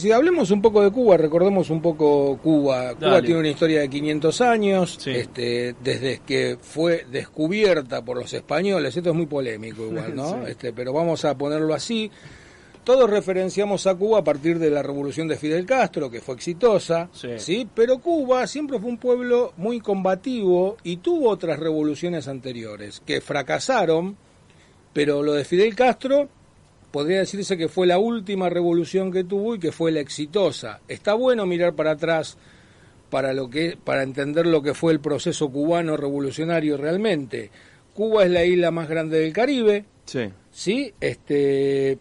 Si hablemos un poco de Cuba, recordemos un poco Cuba. Cuba tiene una historia de 500 años, este, desde que fue descubierta por los españoles. Esto es muy polémico igual, ¿no? Este, pero vamos a ponerlo así. Todos referenciamos a Cuba a partir de la revolución de Fidel Castro, que fue exitosa, sí. Pero Cuba siempre fue un pueblo muy combativo y tuvo otras revoluciones anteriores que fracasaron, pero lo de Fidel Castro podría decirse que fue la última revolución que tuvo y que fue la exitosa. Está bueno mirar para atrás para lo que para entender lo que fue el proceso cubano revolucionario realmente. Cuba es la isla más grande del Caribe. Sí. Sí, este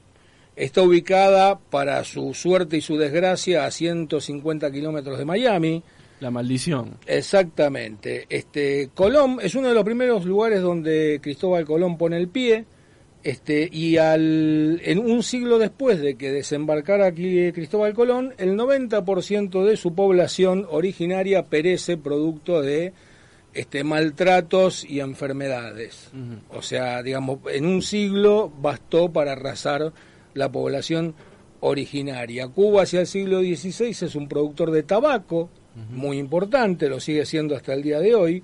está ubicada para su suerte y su desgracia a 150 kilómetros de Miami. La maldición. Exactamente. Este Colón es uno de los primeros lugares donde Cristóbal Colón pone el pie este, y al, en un siglo después de que desembarcara aquí Cristóbal Colón, el 90% de su población originaria perece producto de este, maltratos y enfermedades. O sea, digamos, en un siglo bastó para arrasar la población originaria. Cuba hacia el siglo XVI es un productor de tabaco muy importante, lo sigue siendo hasta el día de hoy.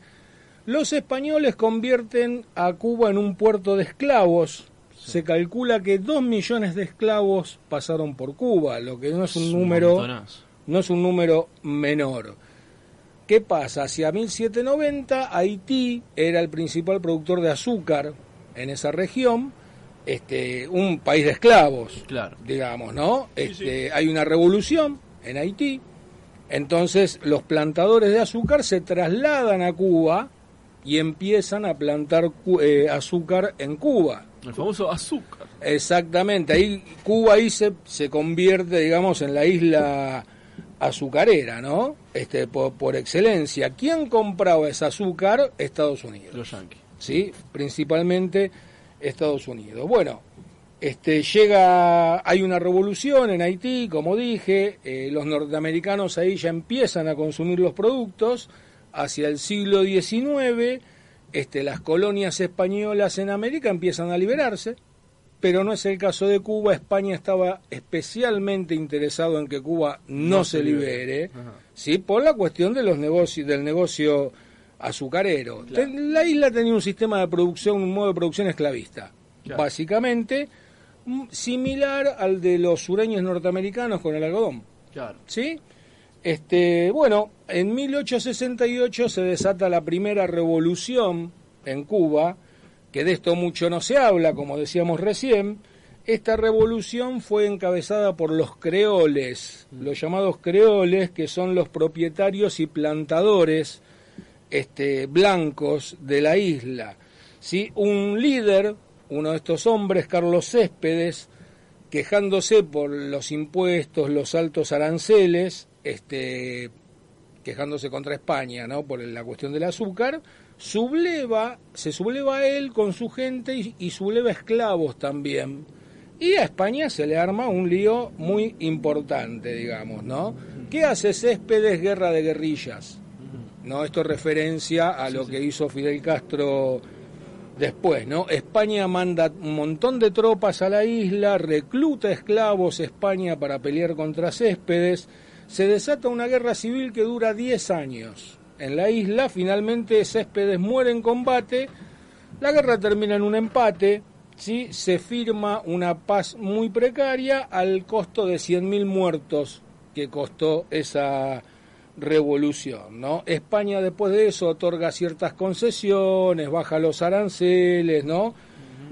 Los españoles convierten a Cuba en un puerto de esclavos. Se calcula que dos millones de esclavos pasaron por Cuba, lo que no es un número no es un número menor. ¿Qué pasa? Hacia 1790 Haití era el principal productor de azúcar en esa región, este, un país de esclavos, claro. digamos, ¿no? Este, hay una revolución en Haití, entonces los plantadores de azúcar se trasladan a Cuba y empiezan a plantar eh, azúcar en Cuba. El famoso azúcar. Exactamente, ahí Cuba ahí se, se convierte, digamos, en la isla azucarera, ¿no? Este, por, excelencia. ¿Quién compraba ese azúcar? Estados Unidos. Los yanquis. Sí, principalmente Estados Unidos. Bueno, este, llega, hay una revolución en Haití, como dije, eh, los norteamericanos ahí ya empiezan a consumir los productos hacia el siglo XIX, este, las colonias españolas en América empiezan a liberarse, pero no es el caso de Cuba. España estaba especialmente interesado en que Cuba no, se, libere, ¿sí? por la cuestión de los negocios, del negocio azucarero. La isla tenía un sistema de producción, un modo de producción esclavista, básicamente mm, similar al de los sureños norteamericanos con el algodón. Claro. ¿Sí? Este, bueno, en 1868 se desata la primera revolución en Cuba, que de esto mucho no se habla, como decíamos recién. Esta revolución fue encabezada por los creoles, los llamados creoles, que son los propietarios y plantadores este, blancos de la isla. ¿sí? Un líder, uno de estos hombres, Carlos Céspedes, quejándose por los impuestos, los altos aranceles, este, quejándose contra España, ¿no? Por la cuestión del azúcar, subleva, se subleva a él con su gente y, subleva esclavos también. Y a España se le arma un lío muy importante, digamos, ¿no? ¿Qué hace Céspedes? Guerra de guerrillas. ¿No? Esto es referencia a lo que hizo Fidel Castro después, ¿no? España manda un montón de tropas a la isla, recluta esclavos España para pelear contra Céspedes se desata una guerra civil que dura 10 años. En la isla finalmente Céspedes muere en combate, la guerra termina en un empate, ¿sí? se firma una paz muy precaria al costo de 100.000 muertos que costó esa revolución. ¿no? España después de eso otorga ciertas concesiones, baja los aranceles, ¿no?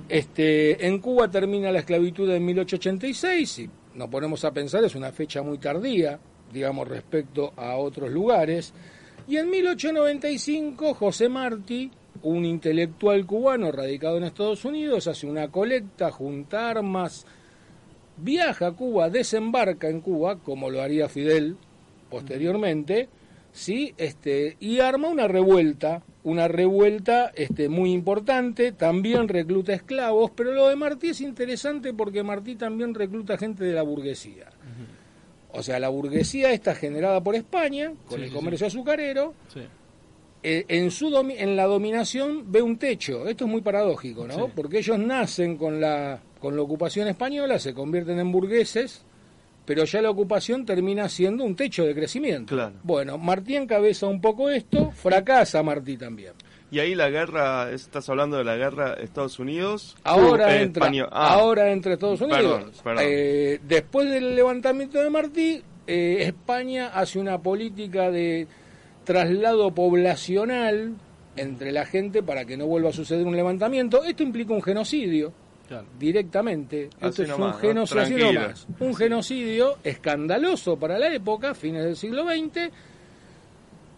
Este, en Cuba termina la esclavitud en 1886, y nos ponemos a pensar, es una fecha muy tardía, digamos, respecto a otros lugares. Y en 1895 José Martí, un intelectual cubano radicado en Estados Unidos, hace una colecta, junta armas, viaja a Cuba, desembarca en Cuba, como lo haría Fidel posteriormente, ¿sí? este, y arma una revuelta, una revuelta este, muy importante, también recluta esclavos, pero lo de Martí es interesante porque Martí también recluta gente de la burguesía. O sea, la burguesía está generada por España, con el comercio azucarero, eh, en, su en la dominación ve un techo. Esto es muy paradójico, ¿no? Porque ellos nacen con la, con la ocupación española, se convierten en burgueses, pero ya la ocupación termina siendo un techo de crecimiento. Claro. Bueno, Martí encabeza un poco esto, fracasa Martí también. Y ahí la guerra, estás hablando de la guerra Estados Unidos. Ahora Uh, eh, entra, ah, ahora entra Estados Unidos. Perdón, perdón. Eh, después del levantamiento de Martí, eh, España hace una política de traslado poblacional entre la gente para que no vuelva a suceder un levantamiento. Esto implica un genocidio Claro. directamente. Así Esto es nomás, un ¿no? genocidio, un genocidio escandaloso para la época, fines del siglo XX.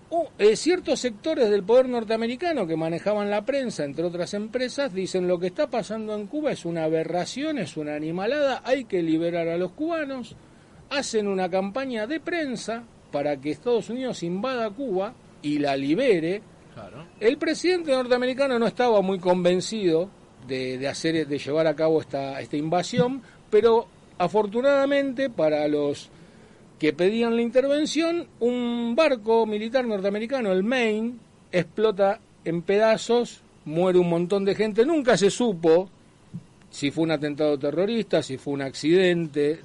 Uh, eh, ciertos sectores del poder norteamericano que manejaban la prensa, entre otras empresas, dicen lo que está pasando en Cuba es una aberración, es una animalada, hay que liberar a los cubanos. Hacen una campaña de prensa para que Estados Unidos invada Cuba y la libere. Claro. El presidente norteamericano no estaba muy convencido de, de hacer, de llevar a cabo esta, esta invasión, pero afortunadamente para los que pedían la intervención, un barco militar norteamericano, el Maine, explota en pedazos, muere un montón de gente, nunca se supo si fue un atentado terrorista, si fue un accidente,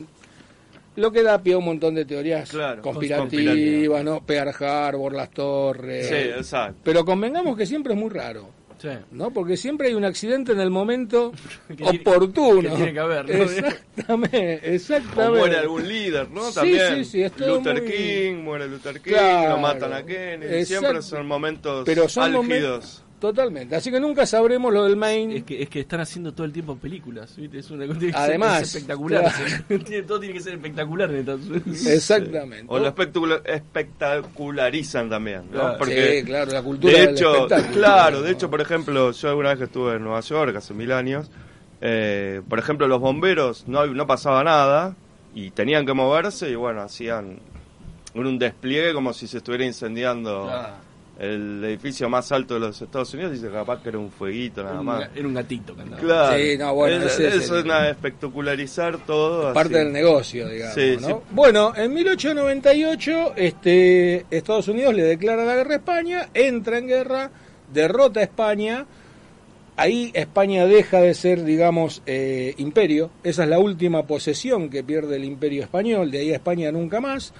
lo que da pie a un montón de teorías Claro, conspirativas. ¿no? Pearl Harbor, las torres. Sí, exacto. Pero convengamos que siempre es muy raro, Sí. ¿no? Porque siempre hay un accidente en el momento Que tiene- oportuno. que tiene que haber, ¿no? Exactamente, O muere algún líder, ¿no? Sí, También. sí, sí, es todo Luther muy- King, muere Luther King, Claro, lo matan a Kennedy. Siempre son momentos Pero son álgidos. Totalmente. Así que nunca sabremos lo del Maine. Es que, es que están haciendo todo el tiempo películas, ¿viste? Es una tiene que ser- Además, es espectacular. claro. Tiene- todo tiene que ser espectacular en Estados Unidos. Exactamente. O lo espectacula- espectacularizan también, ¿no? Claro. Porque sí, claro, la cultura de del hecho, espectáculo. claro, de hecho, por ejemplo, yo alguna vez que estuve en Nueva York hace mil años, eh, por ejemplo, los bomberos no, no pasaba nada y tenían que moverse y bueno, hacían un despliegue como si se estuviera incendiando Claro. El edificio más alto de los Estados Unidos se capaz que era un fueguito nada más. Era un gatito que andaba. Claro, Sí, no, bueno, es, ese es eso el- es nada, espectacularizar todo. parte así. del negocio, digamos. Sí, ¿no? sí. Bueno, en 1898 este, Estados Unidos le declara la guerra a España, entra en guerra, derrota a España. Ahí España deja de ser, digamos, eh, imperio. Esa es la última posesión que pierde el imperio español. De ahí a España nunca más.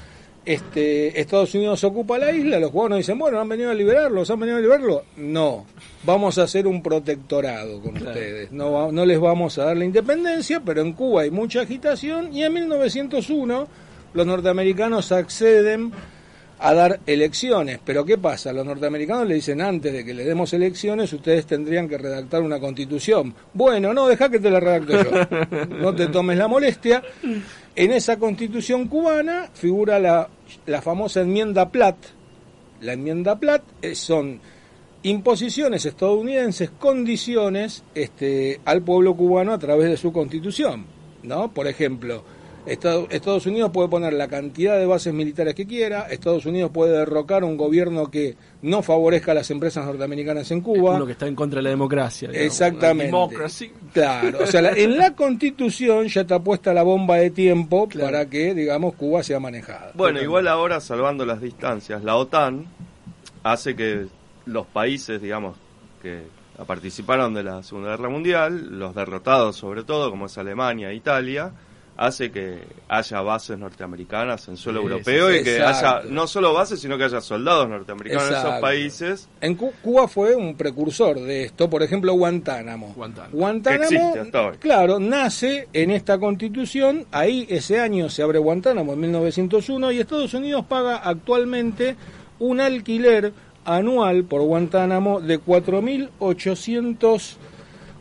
Este, Estados Unidos ocupa la isla. Los cubanos dicen, bueno, han venido a liberarlos, han venido a liberarlo. No, vamos a hacer un protectorado con Claro. ustedes. No, no les vamos a dar la independencia, pero en Cuba hay mucha agitación. Y en 1901 los norteamericanos acceden a dar elecciones. Pero ¿qué pasa? Los norteamericanos le dicen antes de que le demos elecciones, ustedes tendrían que redactar una constitución. Bueno, no, deja que te la redacte yo. No te tomes la molestia. En esa constitución cubana figura la, la famosa enmienda Platt. La enmienda Platt eh, son imposiciones estadounidenses, condiciones este, al pueblo cubano a través de su constitución. ¿no? Por ejemplo, Estado- Estados Unidos puede poner la cantidad de bases militares que quiera, Estados Unidos puede derrocar un gobierno que no favorezca a las empresas norteamericanas en Cuba. Uno que está en contra de la democracia. digamos. Exactamente. Democracy. Claro, o sea, la- en la constitución ya está puesta la bomba de tiempo Claro. para que, digamos, Cuba sea manejada. Bueno, igual ahora, salvando las distancias, la OTAN hace que los países, digamos, que participaron de la Segunda Guerra Mundial, los derrotados sobre todo, como es Alemania e Italia, hace que haya bases norteamericanas en suelo Sí, europeo sí, y que exacto. haya no solo bases, sino que haya soldados norteamericanos en esos países. En Cu- Cuba fue un precursor de esto, por ejemplo, Guantánamo. Guantánamo. Que existe hasta hoy. claro, nace en esta constitución, ahí ese año se abre Guantánamo en 1901 y Estados Unidos paga actualmente un alquiler anual por Guantánamo de 4.800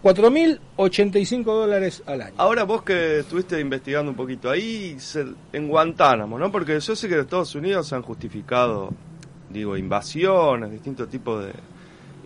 4.085 dólares al año. Ahora vos que estuviste investigando un poquito ahí, se- en Guantánamo, ¿no? Porque yo sé que Estados Unidos han justificado, digo, invasiones, distintos tipos de,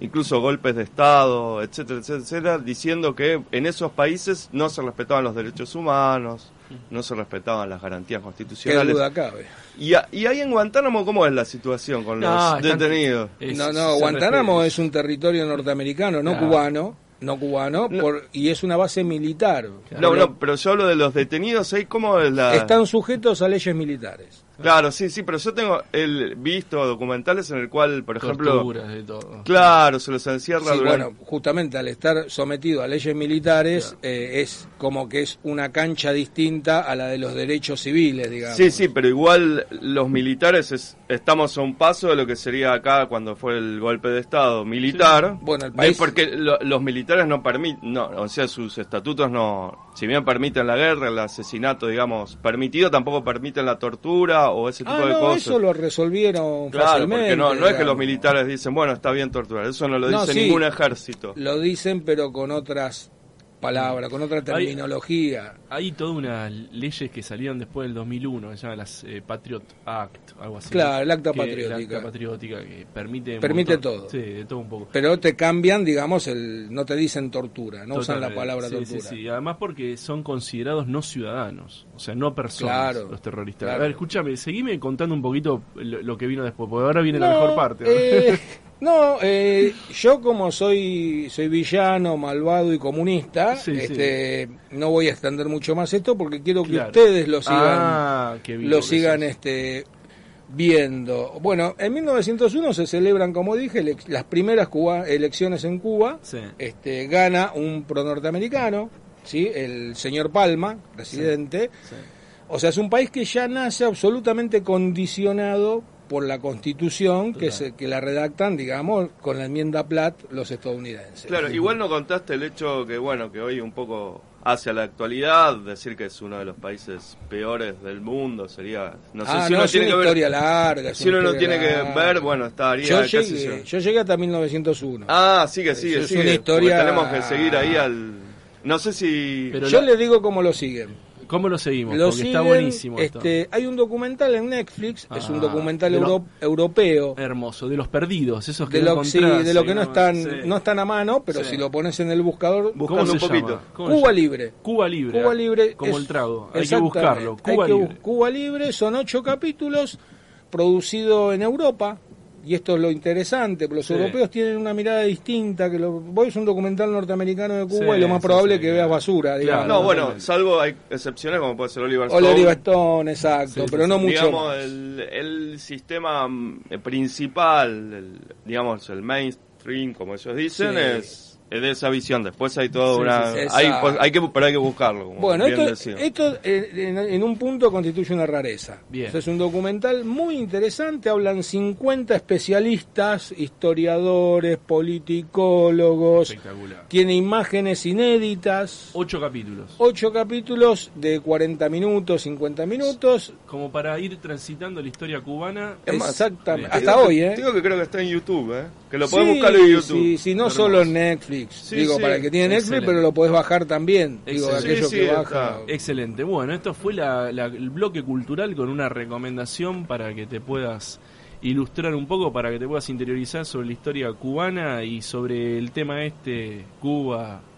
incluso golpes de Estado, etcétera, etcétera, etcétera, diciendo que en esos países no se respetaban los derechos humanos, no se respetaban las garantías Qué constitucionales. duda cabe. Y, a- y ahí en Guantánamo, ¿cómo es la situación con No, los detenidos? Es- No, no, Guantánamo es un territorio norteamericano, no Claro. cubano, no cubano, No. por- y es una base militar. No, no, lo- pero yo hablo de los detenidos ¿cómo es la...? Están sujetos a leyes militares. Claro, sí, sí, pero yo tengo el visto documentales en el cual, por ejemplo, Torturas, de todo. claro, se los encierra Sí, durante... bueno, justamente al estar sometido a leyes militares eh, es como que es una cancha distinta a la de los derechos civiles, digamos. Sí, sí, pero igual los militares es- estamos a un paso de lo que sería acá cuando fue el golpe de Estado militar. Bueno, el país- Porque lo- los militares no permiten, no, o sea, sus estatutos no, si bien permiten la guerra, el asesinato, digamos, permitido, tampoco permiten la tortura o ese tipo Ah, de no, cosas. eso lo resolvieron Claro, fácilmente. porque no, no es que los militares dicen, bueno, está bien torturar, eso no lo No, dice sí. ningún ejército. Lo dicen, pero con otras palabras, con otra terminología. Hay todas unas leyes que salieron después del 2001, que se llaman las eh, Patriot Act, algo así. Claro, el acta Que- patriótica. El acta patriótica que permite... Permite montón. todo. Sí, de todo un poco. Pero te cambian, digamos, el no te dicen tortura, no usan la palabra Sí, tortura. Sí, sí, además porque son considerados no ciudadanos, o sea, no personas Claro, los terroristas. claro. A ver, escúchame, seguime contando un poquito lo, lo que vino después, porque ahora viene la mejor parte. ¿no? eh, no, eh, yo como soy soy villano, malvado y comunista, Sí, sí. este, no voy a extender mucho más esto porque quiero que Claro. ustedes lo sigan, Ah, lo sigan este, viendo. Bueno, en 1901 se celebran, como dije, las primeras Cuba- elecciones en Cuba. Sí. Este, gana un pro norteamericano, ¿sí? el señor Palma, presidente. O sea, es un país que ya nace absolutamente condicionado por la constitución que, se, que la redactan, digamos, con la enmienda Platt los estadounidenses. Claro, igual no contaste el hecho que, bueno, que hoy un poco hacia la actualidad, decir que es uno de los países peores del mundo, sería, no sé ah, si no, uno es tiene una que ver, historia larga. es si uno una no tiene que ver, bueno, estaría, Yo qué sé yo. llegué, yo llegué hasta 1901. Ah, sigue, sigue, Es sigue. una porque historia- tenemos que seguir ahí al, no sé si, Pero yo la- le digo cómo lo siguen. ¿Cómo lo seguimos? Lo porque está buenísimo esto. este, hay un documental en Netflix, es un Ah, documental lo- europeo. Hermoso, de los perdidos, esos que de no lo, sí, encontrás, de lo que sí, no están sí. no están a mano, pero Sí. si lo pones en el buscador, Buscando ¿Cómo un poquito. Cuba? Libre. Cuba Libre. Cuba Libre Como es- el trago. Hay que buscarlo. Hay Cuba que Libre. Cuba Libre son ocho capítulos producido en Europa. Y esto es lo interesante, porque los Sí. europeos tienen una mirada distinta. que lo, Vos es un documental norteamericano de Cuba Sí, y lo más probable sí, es que veas basura. digamos. no, bueno, salvo hay excepciones como puede ser Oliver Stone. Oliver Stone, exacto, Sí, pero sí, no sí. mucho. digamos, más. el, el sistema mm, principal, el- digamos, el mainstream, como ellos dicen, es de esa visión. Después hay toda Sí, una... sí, sí. hay, pues, hay que, pero hay que buscarlo, como Bueno, bien esto, decía. esto eh, en, en un punto constituye una rareza. Bien. O sea, es un documental muy interesante, hablan 50 especialistas, historiadores, politicólogos, Espectacular. tiene imágenes inéditas, Ocho capítulos. ocho capítulos de 40 minutos, 50 minutos, Como para ir transitando la historia cubana. Es exactamente, bien. hasta Digo hoy, ¿eh? Digo que creo que está en YouTube, ¿eh? Que lo podés Sí, buscar en YouTube. Sí, sí, no Hermoso. solo en Netflix. Sí, Digo, sí. para el que tiene Netflix, Excelente. pero lo podés bajar también. Digo, Excelente. aquello Sí, que baja. está. Excelente. Bueno, esto fue la- la- el bloque cultural con una recomendación para que te puedas ilustrar un poco, para que te puedas interiorizar sobre la historia cubana y sobre el tema este, Cuba,